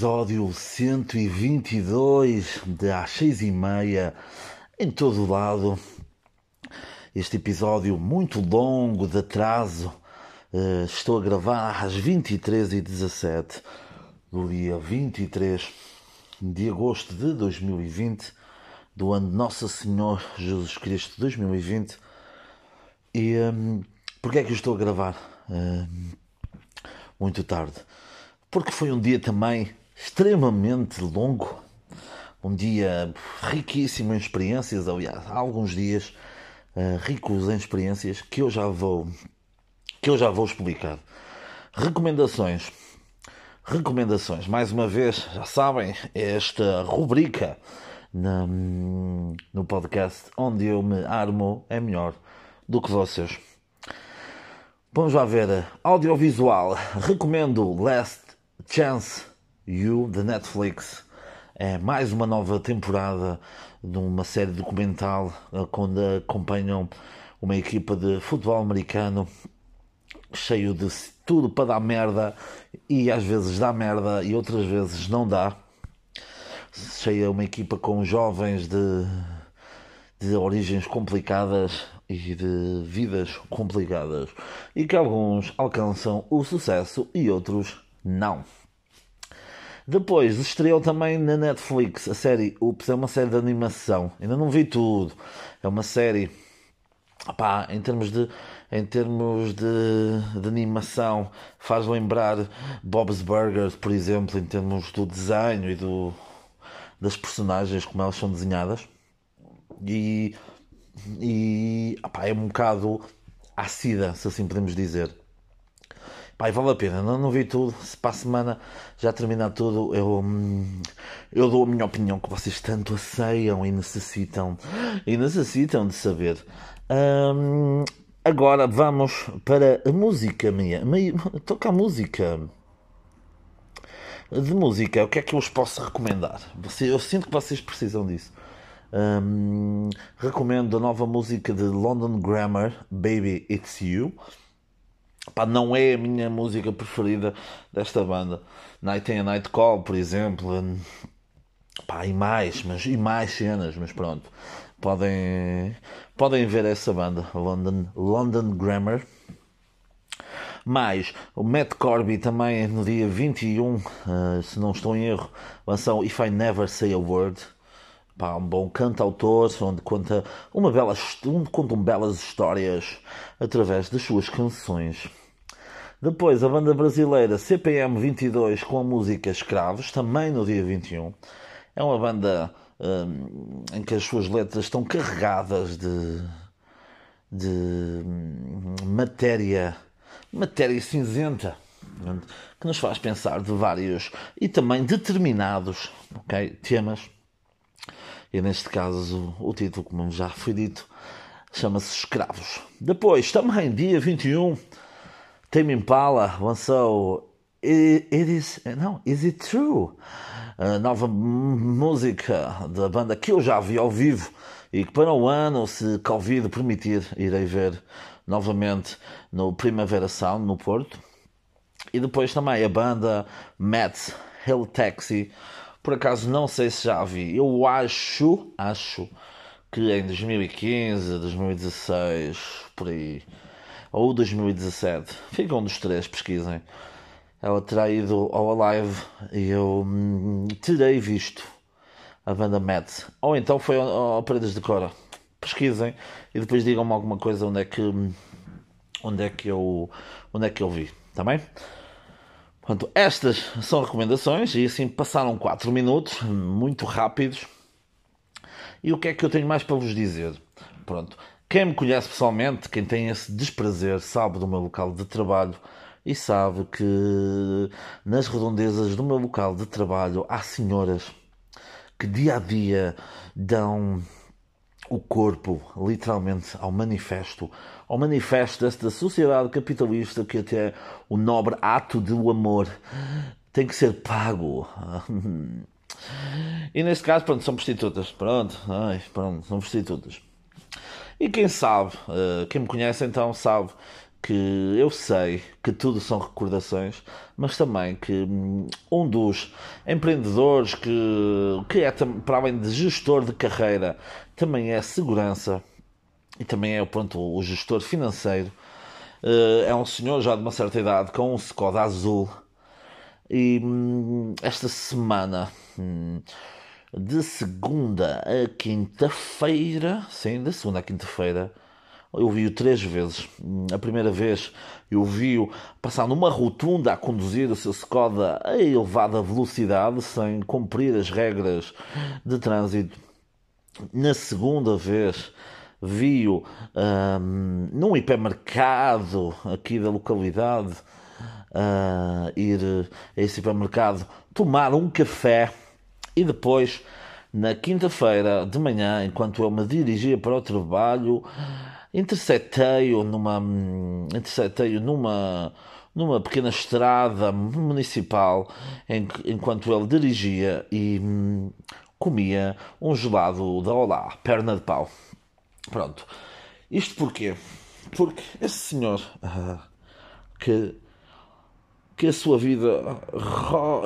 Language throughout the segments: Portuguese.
episódio 122 de às seis e meia em todo o lado. Este episódio muito longo, de atraso, uh, estou a gravar às 23h17 do dia 23 de agosto de 2020, do ano de Nossa Senhor Jesus Cristo 2020. E um, porquê é que eu estou a gravar uh, muito tarde? porque foi um dia também extremamente longo, um dia riquíssimo em experiências, aliás, há alguns dias uh, ricos em experiências que eu já vou que eu já vou explicar. Recomendações. Recomendações. Mais uma vez, já sabem, é esta rubrica na, no podcast onde eu me armo é melhor do que vocês. Vamos lá ver. Audiovisual. Recomendo Last Chance You, da Netflix. É mais uma nova temporada de uma série documental onde eh, acompanham uma equipa de futebol americano cheio de tudo para dar merda e às vezes dá merda e outras vezes não dá. Cheia uma equipa com jovens de, de origens complicadas e de vidas complicadas e que alguns alcançam o sucesso e outros não. Depois estreou também na Netflix a série Ups, é uma série de animação. Ainda não vi tudo. É uma série pá, em termos de em termos de, de animação faz lembrar Bob's Burgers, por exemplo, em termos do desenho e do das personagens como elas são desenhadas. E e é um bocado ácida, se assim podemos dizer. Pai, vale a pena, não, não vi tudo. Se para a semana já terminar tudo, eu, hum, eu dou a minha opinião que vocês tanto asseiam e necessitam e necessitam de saber. Hum, agora vamos para a música minha. Toca a música. De música, o que é que eu vos posso recomendar? Eu sinto que vocês precisam disso. Hum, recomendo a nova música de London Grammar, Baby It's You. Pá, não é a minha música preferida desta banda. Night and Night Call, por exemplo. Pá, e mais, mas, e mais cenas, mas pronto. Podem, podem ver essa banda, London, London Grammar. Mais, o Matt Corby também no dia 21, uh, eh, se não estou em erro, lançou If I Never Say a Word. Pá, um bom cantautor onde conta, uma bela, onde contam belas histórias através das suas canções. Depois a banda brasileira CPM 22 com a música Escravos, também no dia 21. É uma banda um, em que as suas letras estão carregadas de, de hum, matéria, matéria cinzenta que nos faz pensar de vários e também determinados okay, temas e neste caso, o título, como já foi dito, chama-se Escravos. Depois, também, dia 21, Tame Impala lançou It, it is, não, Is It True? A nova música da banda que eu já vi ao vivo e que para o ano, se Covid permitir, irei ver novamente no Primavera Sound, no Porto. E depois também a banda Matt Hill Taxi por acaso não sei se já vi. Eu acho, acho que em 2015, 2016, por aí, ou 2017, fica um dos três, pesquisem. Ela terá ido ao Alive e eu hum, terei visto a banda Matt. Ou então foi ao, ao Paredes de Cora. Pesquisem e depois digam-me alguma coisa onde é que onde é que eu onde é que eu vi, tá bem? Estas são recomendações e assim passaram 4 minutos, muito rápidos. E o que é que eu tenho mais para vos dizer? Pronto, quem me conhece pessoalmente, quem tem esse desprazer, sabe do meu local de trabalho e sabe que nas redondezas do meu local de trabalho há senhoras que dia a dia dão o corpo, literalmente, ao manifesto, ao manifesto desta sociedade capitalista que até o nobre ato do amor tem que ser pago. E neste caso, pronto, são prostitutas. Pronto, ai, pronto, são prostitutas. E quem sabe, eh, quem me conhece então sabe que eu sei que tudo são recordações, mas também que hum, um dos empreendedores que, que é, para além de gestor de carreira, também é segurança e também é pronto, o gestor financeiro. Eh, é um senhor já de uma certa idade com um Skoda azul. E hum, esta semana, hum, de segunda a quinta-feira, sim, de segunda a quinta-feira, eu vi-o três vezes. A primeira vez eu vi-o passar numa rotunda a conduzir o seu Skoda a elevada velocidade, sem cumprir as regras de trânsito. Na segunda vez vi-o um, num hipermercado aqui da localidade, uh, ir a esse hipermercado tomar um café e depois, na quinta-feira de manhã, enquanto eu me dirigia para o trabalho, interceptei-o numa, interceptei numa, numa pequena estrada municipal em, enquanto ele dirigia e hum, comia um gelado da Olá, perna de pau. Pronto. Isto porquê? Porque esse senhor uh, que, que a sua vida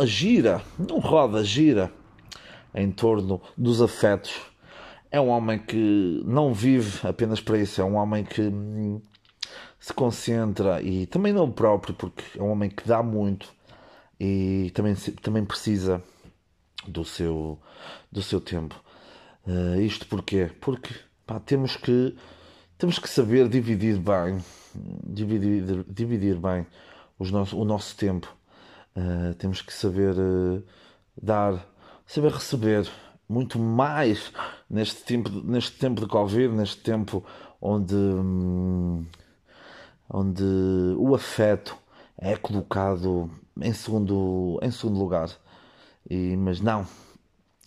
gira, não roda, gira em torno dos afetos é um homem que não vive apenas para isso, é um homem que hum, se concentra e também não próprio, porque é um homem que dá muito e também, também precisa do seu, do seu tempo. Uh, isto porquê? Porque pá, temos, que, temos que saber dividir bem, dividir, dividir bem os nosso, o nosso tempo. Uh, temos que saber uh, dar, saber receber muito mais neste tempo, neste tempo de Covid, neste tempo onde, hum, onde o afeto é colocado em segundo, em segundo lugar. E, mas não,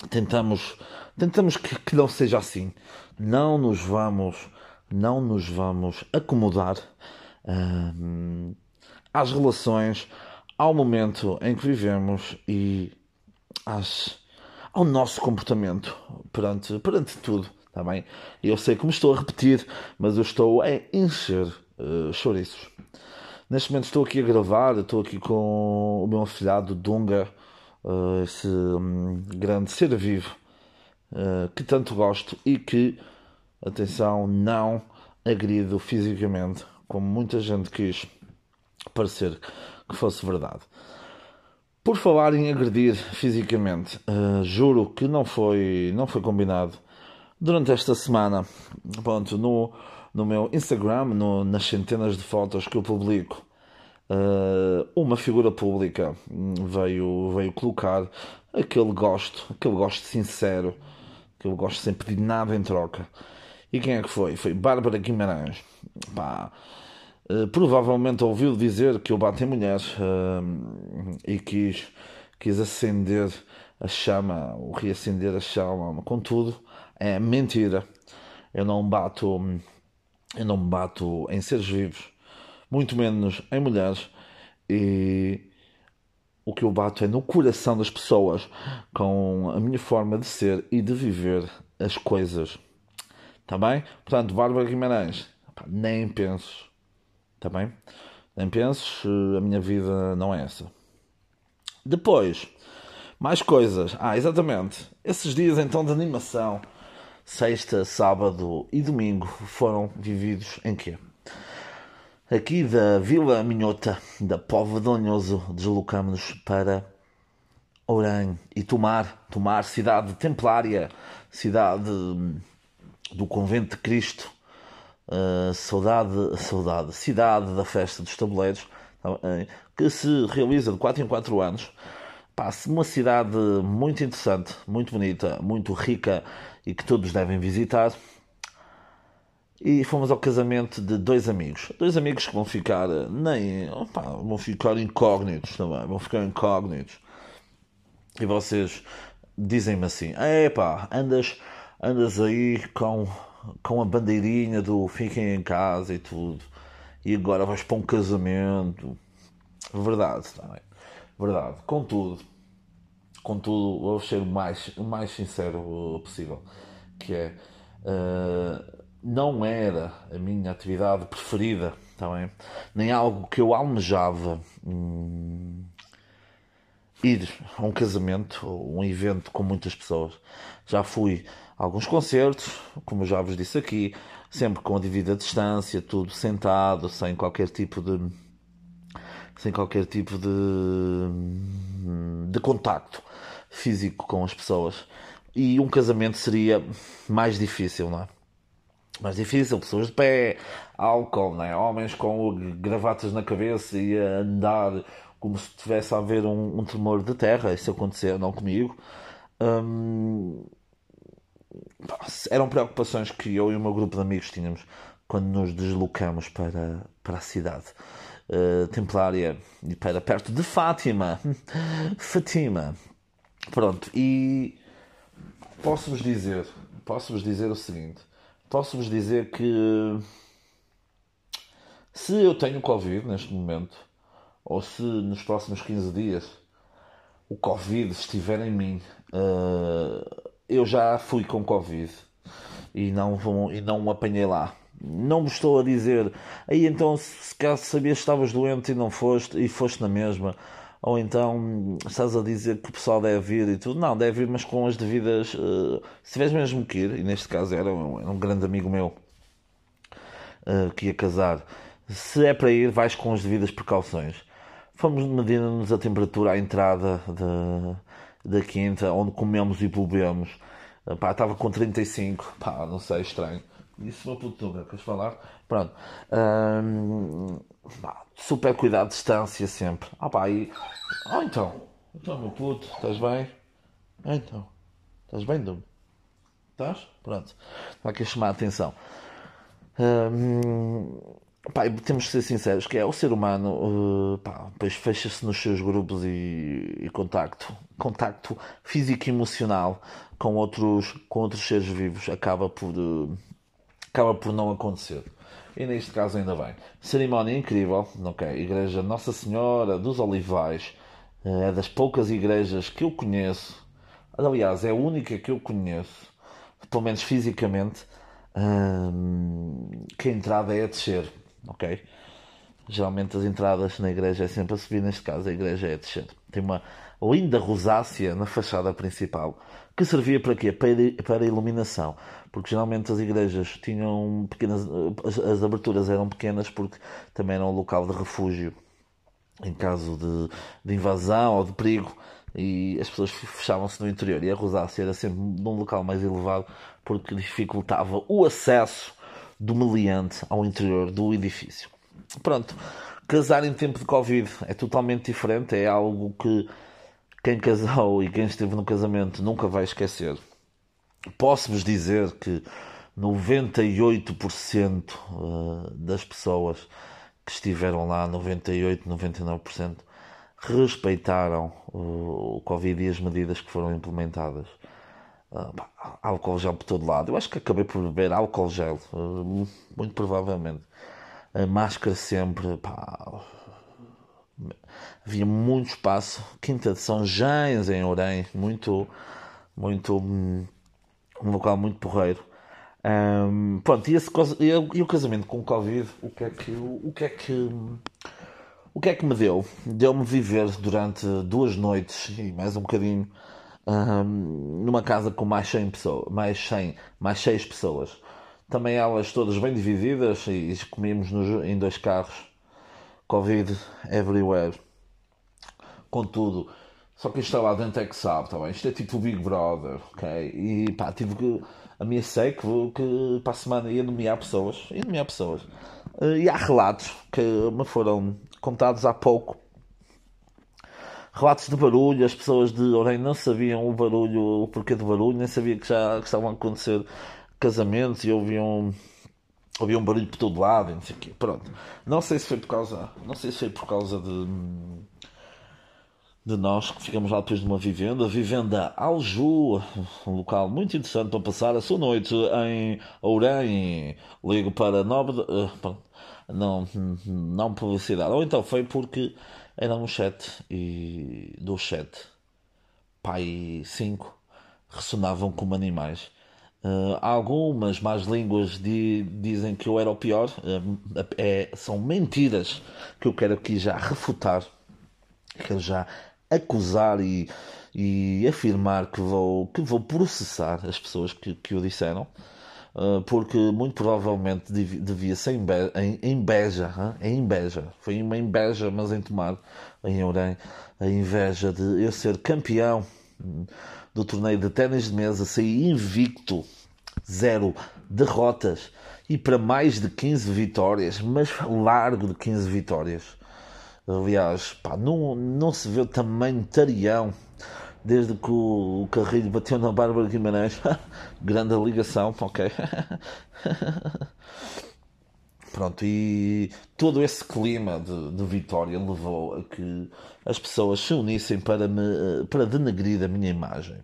tentamos, tentamos que, que não seja assim. Não nos vamos, não nos vamos acomodar hum, às relações, ao momento em que vivemos e às ao nosso comportamento perante, perante tudo. Está bem? Eu sei que me estou a repetir, mas eu estou a encher uh, chouriços. Neste momento estou aqui a gravar, estou aqui com o meu afilhado Dunga, uh, esse um, grande ser vivo uh, que tanto gosto e que, atenção, não agrido fisicamente, como muita gente quis parecer que fosse verdade. Por falar em agredir fisicamente, uh, juro que não foi, não foi combinado. Durante esta semana, pronto, no, no meu Instagram, no, nas centenas de fotos que eu publico, uh, uma figura pública veio, veio colocar aquele gosto, aquele gosto sincero, aquele gosto sem pedir nada em troca. E quem é que foi? Foi Bárbara Guimarães. Pá, eh, provavelmente ouviu dizer que eu bato em mulheres uh, e quis, quis acender a chama, ou reacender a chama, contudo, é mentira. Eu não bato, eu não bato em seres vivos, muito menos em mulheres, e o que eu bato é no coração das pessoas, com a minha forma de ser e de viver as coisas. Está bem? Portanto, Bárbara Guimarães, nem penso Está bem? Nem penses, a minha vida não é essa. Depois, mais coisas. Ah, exatamente. Esses dias então de animação, sexta, sábado e domingo, foram vividos em quê? Aqui da Vila Minhota, da Pova de Lanhoso, deslocamos-nos para Ourém e Tomar, Tomar, cidade templária, cidade do Convento de Cristo, uh, saudade, saudade, cidade da festa dos tabuleiros, tá que se realiza de 4 em 4 anos. Passa uma cidade muito interessante, muito bonita, muito rica e que todos devem visitar. E fomos ao casamento de dois amigos. Dois amigos que vão ficar nem. Opa, vão ficar incógnitos também. Vão ficar incógnitos. E vocês dizem-me assim: epá, andas, andas aí com com a bandeirinha do fiquem em casa e tudo, e agora vais para um casamento. Verdade, também. Verdade. Contudo, contudo, vou ser o mais, o mais sincero possível, que é, uh, não era a minha atividade preferida tá bem? Nem algo que eu almejava hum, ir a um casamento um evento com muitas pessoas. Já fui alguns concertos, como já vos disse aqui, sempre com a devida distância, tudo sentado, sem qualquer tipo de sem qualquer tipo de, de contacto físico com as pessoas. E um casamento seria mais difícil, não é? Mais difícil, pessoas de pé, álcool, não é? homens com gravatas na cabeça e a andar como se tivesse a haver um, um tremor de terra. Isso aconteceu, não comigo. Hum, eram preocupações que eu e o meu grupo de amigos tínhamos quando nos deslocamos para, para a cidade uh, templária e para perto de Fátima. Fatima. Pronto, e posso-vos dizer, posso-vos dizer o seguinte, posso-vos dizer que se eu tenho Covid neste momento, ou se nos próximos 15 dias o Covid estiver em mim, uh, eu já fui com Covid e não, e não apanhei lá. Não me estou a dizer, aí então se caso sabias que estavas doente e não foste, e foste na mesma, ou então estás a dizer que o pessoal deve vir e tudo. Não, deve vir, mas com as devidas. Uh, se tiveres mesmo que ir, e neste caso era um, era um grande amigo meu uh, que ia casar, se é para ir, vais com as devidas precauções. Fomos medindo-nos a temperatura à entrada da, da quinta, onde comemos e bebemos. Pá, estava com 35, pá, não sei, estranho. Isso uma putura, queres falar? Pronto. Hum, pá, super cuidado, distância sempre. Ah pá, e... Oh então, então meu puto, estás bem? Então, estás bem, Dum? Estás? Pronto. Está aqui a chamar a atenção. Pá, temos que ser sinceros, que é o ser humano, uh, fecha-se nos seus grupos e, e, contacto, contacto físico e emocional com outros, com outros seres vivos acaba por... Uh, acaba por não acontecer. E neste caso ainda bem. Cerimónia incrível, ok? Igreja Nossa Senhora dos Olivais, eh, é das poucas igrejas que eu conheço, aliás, é a única que eu conheço, pelo menos fisicamente, que a entrada é a descer, ok? Geralmente as entradas na igreja é sempre a subir, neste caso a igreja é a descer. Tem uma linda rosácea na fachada principal, que servia para quê? Para, iluminação. Porque geralmente as igrejas tinham pequenas. As, as aberturas eram pequenas porque também era um local de refúgio em caso de, de invasão ou de perigo e as pessoas fechavam-se no interior e a rosácea era sempre num local mais elevado porque dificultava o acesso do meliante ao interior do edifício. Pronto, casar em tempo de Covid é totalmente diferente, é algo que quem casou e quem esteve no casamento nunca vai esquecer. Posso-vos dizer que 98% eh, das pessoas que estiveram lá, 98, 99%, respeitaram o Covid e as medidas que foram implementadas. Uh, álcool gel por todo lado. Eu acho que acabei por beber álcool gel, uh, muito provavelmente. A máscara sempre, pá, havia muito espaço. Quinta de São Jães em Orém, muito, muito, um local muito porreiro. Um, pronto, e, esse, e, e, o casamento com o Covid, o que é que, o que é que, o que é que me deu? Deu-me viver durante duas noites e mais um bocadinho um, numa casa com mais 100 pessoas, mais 100, mais 6 pessoas. Também elas todas bem divididas e comíamos nos, em dois carros Covid everywhere. Contudo, só que isto lá dentro é que sabe, tá bem? Isto é tipo o Big Brother, ok? E pá, tive que. Ameacei que, que para a semana ia nomear pessoas. Ia nomear pessoas. Eh, e há relatos que me foram contados há pouco. Relatos de barulho, as pessoas de Orem não sabiam o barulho, o porquê do barulho, nem sabiam que já que estavam a acontecer casamentos e ouviam havia um barulho por todo lado, não sei o quê. Pronto. Não sei se foi por causa, não sei se foi por causa de de nós que ficamos lá depois de uma vivenda, a vivenda Alju, um local muito interessante para passar a sua noite em Ourém. Ligo para nobre, uh, não, não publicidade. Ou então foi porque era um chat e do chat pai 5 ressonavam como animais Uh, algumas más línguas di, dizem que eu era o pior. Uh, é, são mentiras que eu quero aqui já refutar, quero já acusar e, e afirmar que vou, que vou processar as pessoas que, que o disseram. Uh, porque muito provavelmente devia ser inveja, inveja, inveja, foi uma inveja, mas em tomar em Orem, a inveja de eu ser campeão do torneio de ténis de mesa, saí invicto, zero derrotas e para mais de 15 vitórias, mas largo de 15 vitórias. Aliás, pá, não, não se vê o tamanho tarião desde que o, o Carrilho bateu na Bárbara Guimarães. Grande ligação, ok. Pronto, e todo esse clima de, de, vitória levou a que as pessoas se unissem para, me, para denegrir a minha imagem.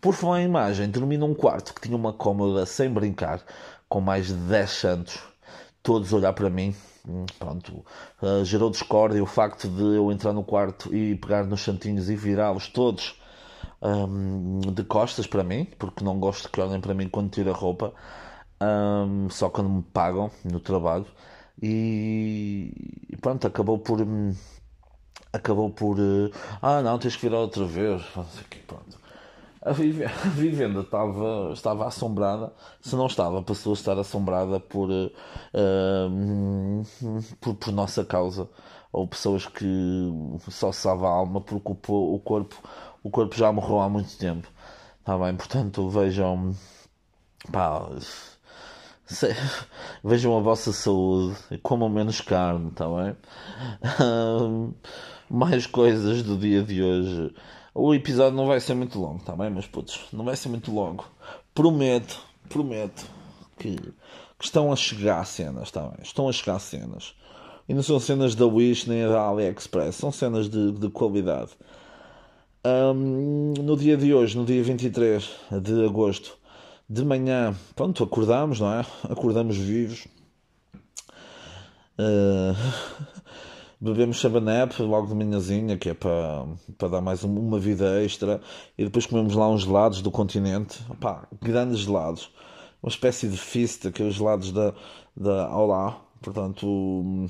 Por falar em imagem, dormi num quarto que tinha uma cômoda sem brincar, com mais de 10 santos, todos olhar para mim. Hum, pronto, uh, gerou discórdia o facto de eu entrar no quarto e pegar nos santinhos e virá-los todos um, de costas para mim, porque não gosto que olhem para mim quando tiro a roupa um, só quando me pagam no trabalho e, pronto, acabou por acabou por uh, ah não, tens que virar outra vez pronto. A vivenda estava, estava assombrada, se não estava, passou a estar assombrada por, uh, por, por, nossa causa, ou pessoas que só salva a alma porque o, o, corpo, o corpo já morreu há muito tempo. Está bem? Portanto, vejam. Pá, Vejam a vossa saúde, comam menos carne, está bem? mais coisas do dia de hoje. O episódio não vai ser muito longo, está bem, meus putos? Não vai ser muito longo. Prometo, prometo que, que estão a chegar cenas, está bem? Estão a chegar cenas. E não são cenas da Wish nem da AliExpress, são cenas de, de qualidade. Um, no dia de hoje, no dia 23 de agosto, de manhã, pronto, acordamos, não é? Acordamos vivos. Uh, bebemos chabanep logo de manhãzinha, que é para, para dar mais uma vida extra. E depois comemos lá uns gelados do continente. Pá, grandes gelados. Uma espécie de fist, aqueles gelados da, da Olá. Portanto,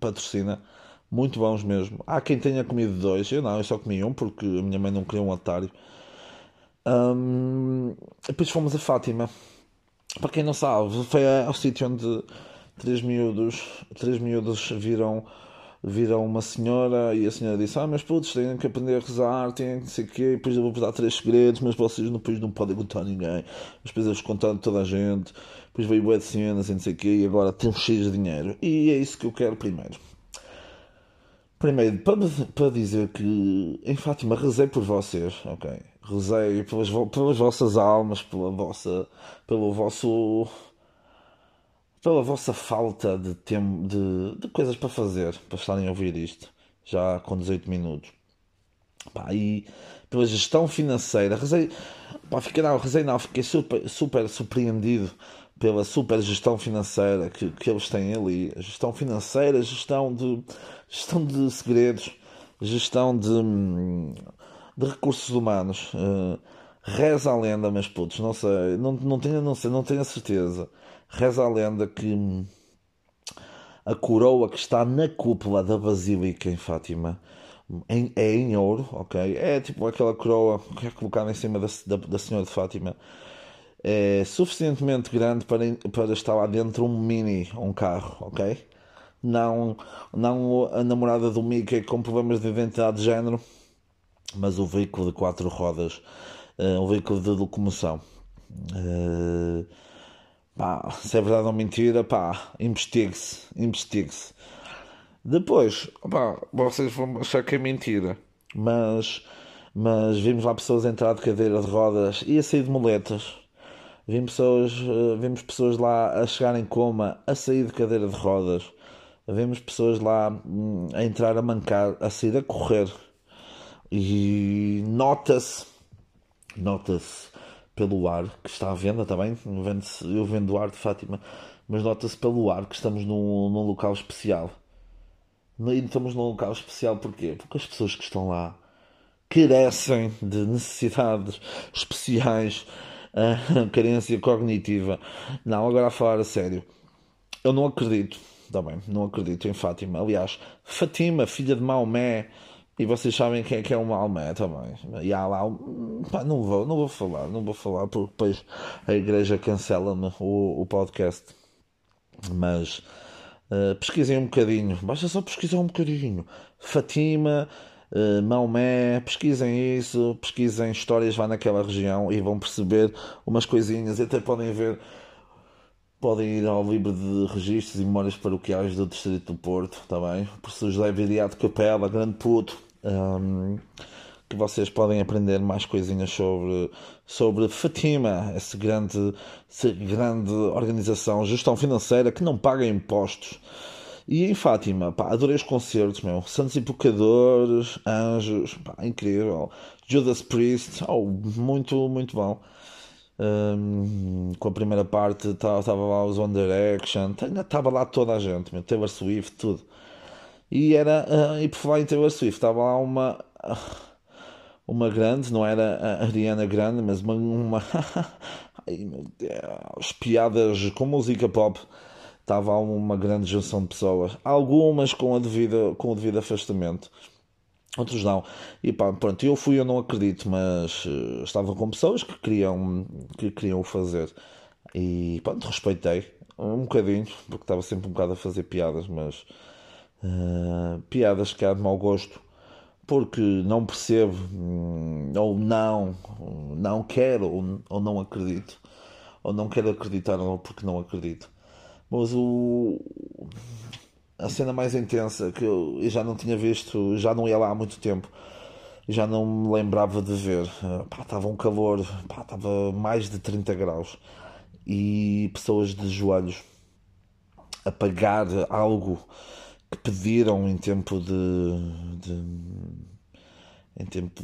patrocina. Muito bons mesmo. Há quem tenha comido dois. Eu não, eu só comi um porque a minha mãe não queria um otário. Um, depois fomos a Fátima. Para quem não sabe, foi ao sítio onde três miúdos, três miúdos viram, viram uma senhora e a senhora disse: Ah, meus putos, têm que aprender a rezar, têm que sei o quê. E depois eu vou dar três segredos, mas vocês depois não podem contar a ninguém. Depois eles contaram toda a gente. Depois veio bué de cenas e não sei o quê. E agora temos cheios de dinheiro. E é isso que eu quero primeiro. Primeiro, para, para dizer que em Fátima rezei por vocês, ok? Rezei pelas, pelas vossas almas, pela vossa, pelo vosso, pela vossa falta de tempo, de, de coisas para fazer, para estarem a ouvir isto, já com 18 minutos. Pá, e pela gestão financeira, rezei, pá, fiquei, não, rezei não, fiquei super, super surpreendido pela super gestão financeira que, que eles têm ali. Gestão financeira, gestão de, gestão de segredos, gestão de, de recursos humanos. Uh, reza a lenda, meus putos, não sei, não, não, tenho, não sei, não tenho a certeza. Reza a lenda que a coroa que está na cúpula da Basílica em Fátima em, é em ouro, ok? É tipo aquela coroa que é colocada em cima da, da, da Senhora de Fátima é suficientemente grande para, para estar lá dentro um mini, um carro, ok? Não, não a namorada do Mickey com problemas de identidade de género, mas o veículo de quatro rodas, uh, um veículo de locomoção. Uh, pá, se é verdade ou mentira, pá, investigue-se, investigue-se. Depois, pá, vocês vão achar que é mentira, mas, mas vimos lá pessoas entrar de cadeira de rodas e a sair de moletas Vimos pessoas, eh, vimos pessoas lá a chegar em coma, a sair de cadeira de rodas. Vemos pessoas lá hum, a entrar a mancar, a sair a correr. E nota-se, nota-se pelo ar que está à venda também. Eu vendo ar de Fátima, mas nota-se pelo ar que estamos num, num local especial. E estamos num local especial porquê? Porque as pessoas que estão lá carecem de necessidades especiais uh, carência cognitiva. Não, agora a falar a sério. Eu não acredito, também, tá não acredito em Fátima. Aliás, Fátima, filha de Maomé, e vocês sabem quem é que é o Maomé também. E há lá, pá, não vou, não vou falar, não vou falar, porque depois a igreja cancela-me o, o podcast. Mas uh, pesquisem um bocadinho, basta só pesquisar um bocadinho. Fátima, uh, Maomé, pesquisem isso, pesquisem histórias lá naquela região e vão perceber umas coisinhas, até podem ver podem ir ao livro de registros e memórias paroquiais do Distrito do Porto, também, tá professor José Viriato Capela, grande puto, um, que vocês podem aprender mais coisinhas sobre, sobre Fatima, essa grande, essa grande organização, gestão financeira que não paga impostos. E em Fátima, pá, adorei os concertos, meu. Santos Invocadores, Anjos, pá, incrível. Judas Priest, oh, muito, muito bom. Um, com a primeira parte estava lá os One Direction, estava lá toda a gente, meu, Taylor Swift, tudo. E era, uh, e por falar em Taylor Swift, estava lá uma, uma grande, não era a Ariana Grande, mas uma, uma ai meu Deus, piadas com música pop. Estava uma grande junção de pessoas, algumas com, a devida, com o devido afastamento outros não. E pá, pronto, eu fui, eu não acredito, mas uh, estava com pessoas que queriam, que queriam o fazer. E pronto, respeitei um bocadinho, porque estava sempre um bocado a fazer piadas, mas uh, piadas que há de mau gosto, porque não percebo, hum, ou não, não quero, ou não acredito, ou não quero acreditar, ou porque não acredito. Mas o a cena mais intensa que eu, já não tinha visto, já não ia lá há muito tempo, já não me lembrava de ver. estava um calor, estava mais de 30 graus e pessoas de joelhos a pagar algo que pediram em tempo de, de em tempo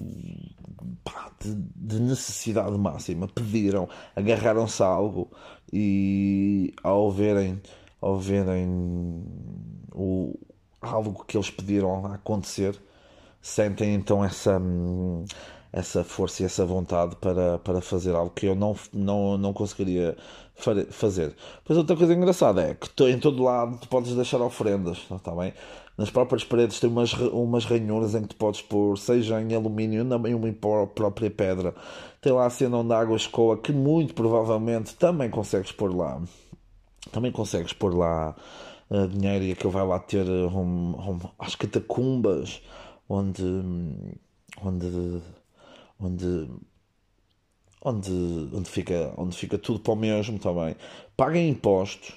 pá, de, de, necessidade máxima pediram, agarraram-se a algo e ao verem ao verem algo que eles pediram a acontecer, sentem então essa, essa força e essa vontade para, para fazer algo que eu não, não, não conseguiria fazer. Pois outra coisa engraçada é que em todo lado tu podes deixar ofrendas, está bem? Nas próprias paredes tem umas, umas ranhuras em que tu podes pôr, seja em alumínio, nem uma própria pedra. Tem lá a cena onde a água escoa, que muito provavelmente também consegues pôr lá. Também consegues pôr lá uh, dinheiro e aquilo vai lá ter um, um, as catacumbas onde, onde, onde, onde, onde, fica, onde fica tudo para o mesmo também. Paguem impostos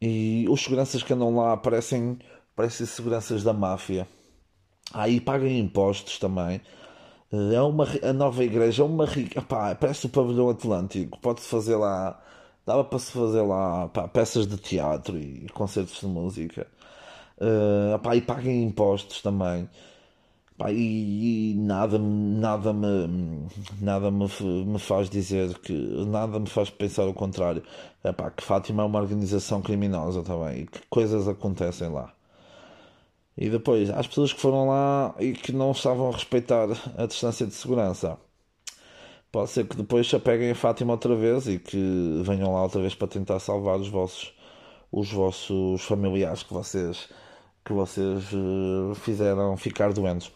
e os seguranças que andam lá parecem, parecem seguranças da máfia. Aí ah, paguem impostos também. Eh, é uma, a nova igreja é uma rica. parece o pavilhão Atlântico. Pode-se fazer lá dava para se fazer lá pá, peças de teatro e concertos de música. Uh, pá, e paguem impostos também. Pá, e, e, nada, nada, me, nada me, me faz dizer que. Nada me faz pensar o contrário. É, pá, que Fátima é uma organização criminosa também e que coisas acontecem lá. E depois, as pessoas que foram lá e que não estavam a respeitar a distância de segurança pode ser que depois se apeguem a Fátima outra vez e que venham lá outra vez para tentar salvar os vossos os vossos familiares que vocês que vocês uh, fizeram ficar doentes.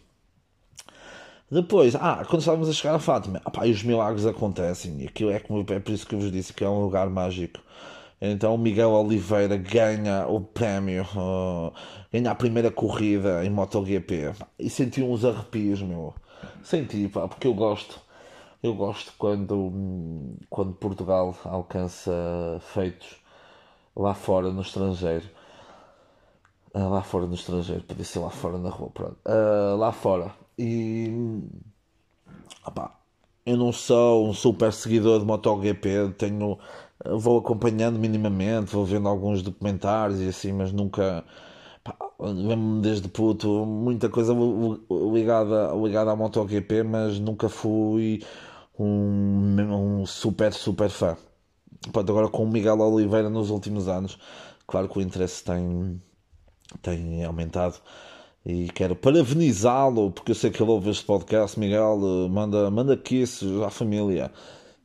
Depois, ah, quando estávamos a chegar a Fátima, e os milagres acontecem, e aquilo é, como, é por isso que eu vos disse que é um lugar mágico. Então Miguel Oliveira ganha o prémio, uh, ganha a primeira corrida em MotoGP. E senti uns arrepios, meu. Senti, pá, porque eu gosto eu gosto quando, quando Portugal alcança feitos lá fora no estrangeiro. Uh, lá fora no estrangeiro, podia ser lá fora na rua, pronto. Uh, lá fora. E. Opá, eu não sou um super seguidor de MotoGP, tenho, vou acompanhando minimamente, vou vendo alguns documentários e assim, mas nunca. Lembro-me desde puto, muita coisa ligada, ligada à MotoGP, mas nunca fui um, um super, super fã. Pronto, agora com o Miguel Oliveira nos últimos anos, claro que o interesse tem, tem aumentado e quero parabenizá-lo, porque eu sei que ele ouve este podcast. Miguel, manda, manda kisses à família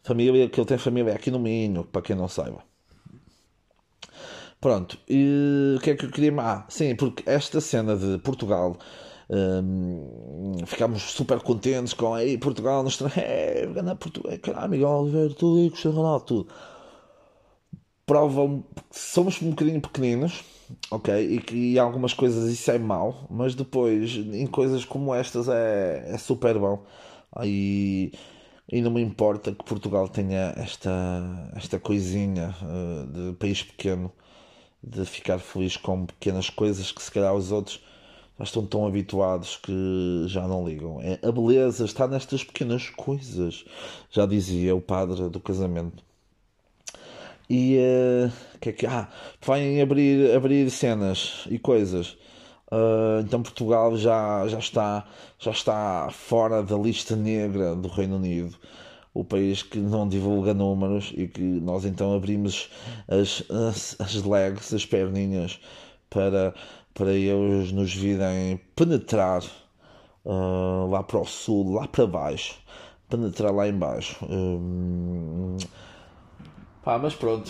Família, que ele tem família aqui no Minho, para quem não saiba. Pronto, e o que é que eu queria. Ah, sim, porque esta cena de Portugal. Hum, ficámos super contentes com aí Portugal no estrangeiro, é, ganhar Portugal, caralho, Miguel Oliveira, tudo aí, Cristiano Ronaldo, tudo. Prova, somos um bocadinho pequeninos, ok? E que algumas coisas isso é mau, mas depois em coisas como estas é, é super bom. Aí e não me importa que Portugal tenha esta, esta coisinha uh, de país pequeno de ficar feliz com pequenas coisas que se calhar os outros já estão tão habituados que já não ligam. É, a beleza está nestas pequenas coisas, já dizia o padre do casamento. E uh, que é que ah, vai abrir, abrir cenas e coisas. Uh, então Portugal já, já, está, já está fora da lista negra do Reino Unido o país que não divulga números e que nós então abrimos as, as, as legs, as perninhas, para, para eles nos virem penetrar uh, lá para o sul, lá para baixo, penetrar lá embaixo. Um, pá, mas pronto,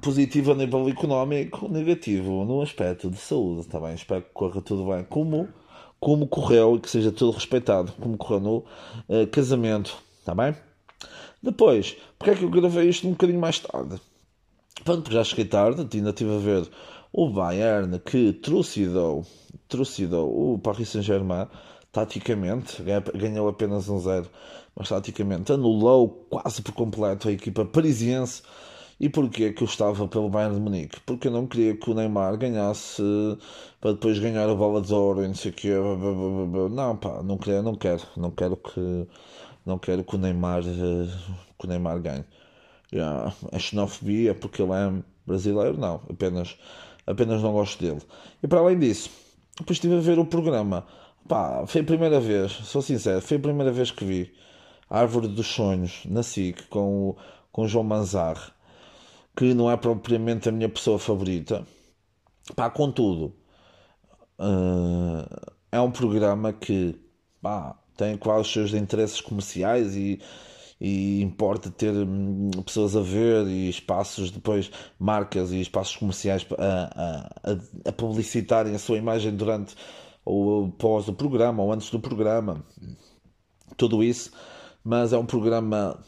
positivo a nível económico, negativo no aspecto de saúde também. Espero que corra tudo bem. Como, como correu e que seja tudo respeitado, como correu no uh, casamento Está bem? Depois, porque é que eu gravei isto um bocadinho mais tarde? Pronto, porque já cheguei tarde, ainda estive a ver o Bayern que trucidou, trucidou o Paris Saint-Germain taticamente, ganhou apenas um zero, mas taticamente anulou quase por completo a equipa parisiense. E porquê que eu estava pelo Bayern de Munique? Porque eu não queria que o Neymar ganhasse para depois ganhar a bola de ouro e não sei o quê. Não, pá, não quero, não quero, não quero que não quero que o Neymar, eh, que o Neymar ganhe. Yeah, a xenofobia porque ele é brasileiro, não, apenas, apenas não gosto dele. E para além disso, depois estive a ver o programa. Pá, foi a primeira vez, sou sincero, foi a primeira vez que vi Árvore dos Sonhos na SIC com o, com João Manzar, que não é propriamente a minha pessoa favorita. Pá, contudo, uh, é um programa que pá, tem quais os seus interesses comerciais e, e importa ter hum, pessoas a ver e espaços depois, marcas e espaços comerciais a, a, a publicitarem a sua imagem durante ou pós o programa ou antes do programa, tudo isso, mas é um programa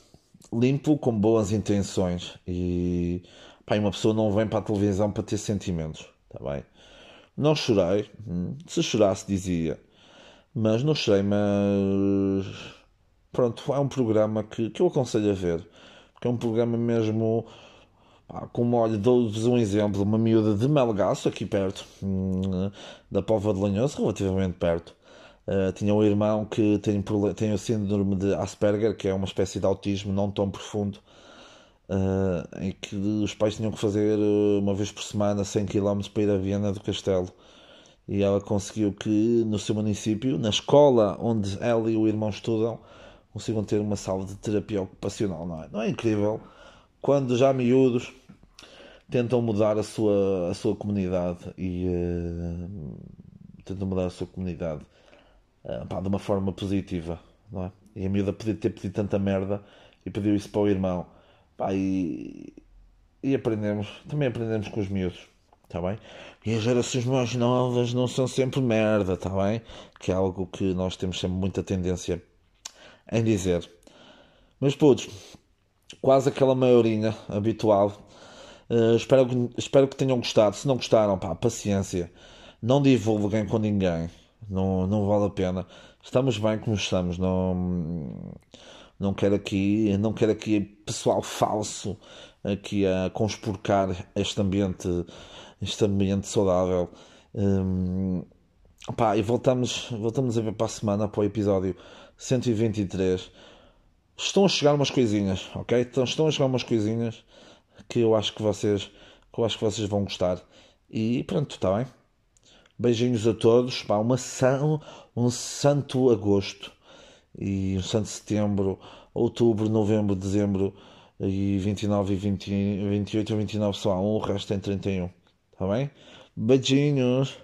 limpo, com boas intenções e pá, uma pessoa não vem para a televisão para ter sentimentos, tá bem? Não chorei, hum, se chorasse dizia mas não sei, mas pronto, é um programa que, que eu aconselho a ver. Porque é um programa mesmo. Pá, como olha, dou-vos um exemplo: uma miúda de Melgaço, aqui perto, hum, da Pova de Lanhoso, relativamente perto. Uh, tinha um irmão que tem, tem o síndrome de Asperger, que é uma espécie de autismo não tão profundo, uh, em que os pais tinham que fazer eh, uma vez por semana 100 km para ir a Viena do Castelo e ela conseguiu que no seu município, na escola onde ela e o irmão estudam, consigam ter uma sala de terapia ocupacional, não é? Não é incrível? Quando já miúdos tentam mudar a sua, a sua comunidade e uh, tentam mudar a sua comunidade uh, pá, de uma forma positiva, não é? E a miúda podia ter pedido tanta merda e pediu isso para o irmão. Pá, e, e aprendemos, também aprendemos com os miúdos. Está bem? E as gerações mais novas não são sempre merda, está bem? Que é algo que nós temos sempre muita tendência em dizer. Mas putos, quase aquela maioria habitual. Uh, espero, que, espero que tenham gostado. Se não gostaram, pá, paciência. Não divulguem com ninguém. Não, não vale a pena. Estamos bem como estamos. Não, não quero aqui, não quero aqui pessoal falso aqui a conspurcar este ambiente este ambiente saudável. Um, pá, e voltamos, voltamos a ver para a semana, para o episódio 123. Estão a chegar umas coisinhas, ok? Então, estão a chegar umas coisinhas que eu acho que vocês, que eu acho que vocês vão gostar. E pronto, está bem? Beijinhos a todos. Pá, uma são, um santo agosto e um santo setembro, outubro, novembro, dezembro e 29 e 20, 28 e 29 só há um, o resto tem 31. Tá bem? Beijinhos.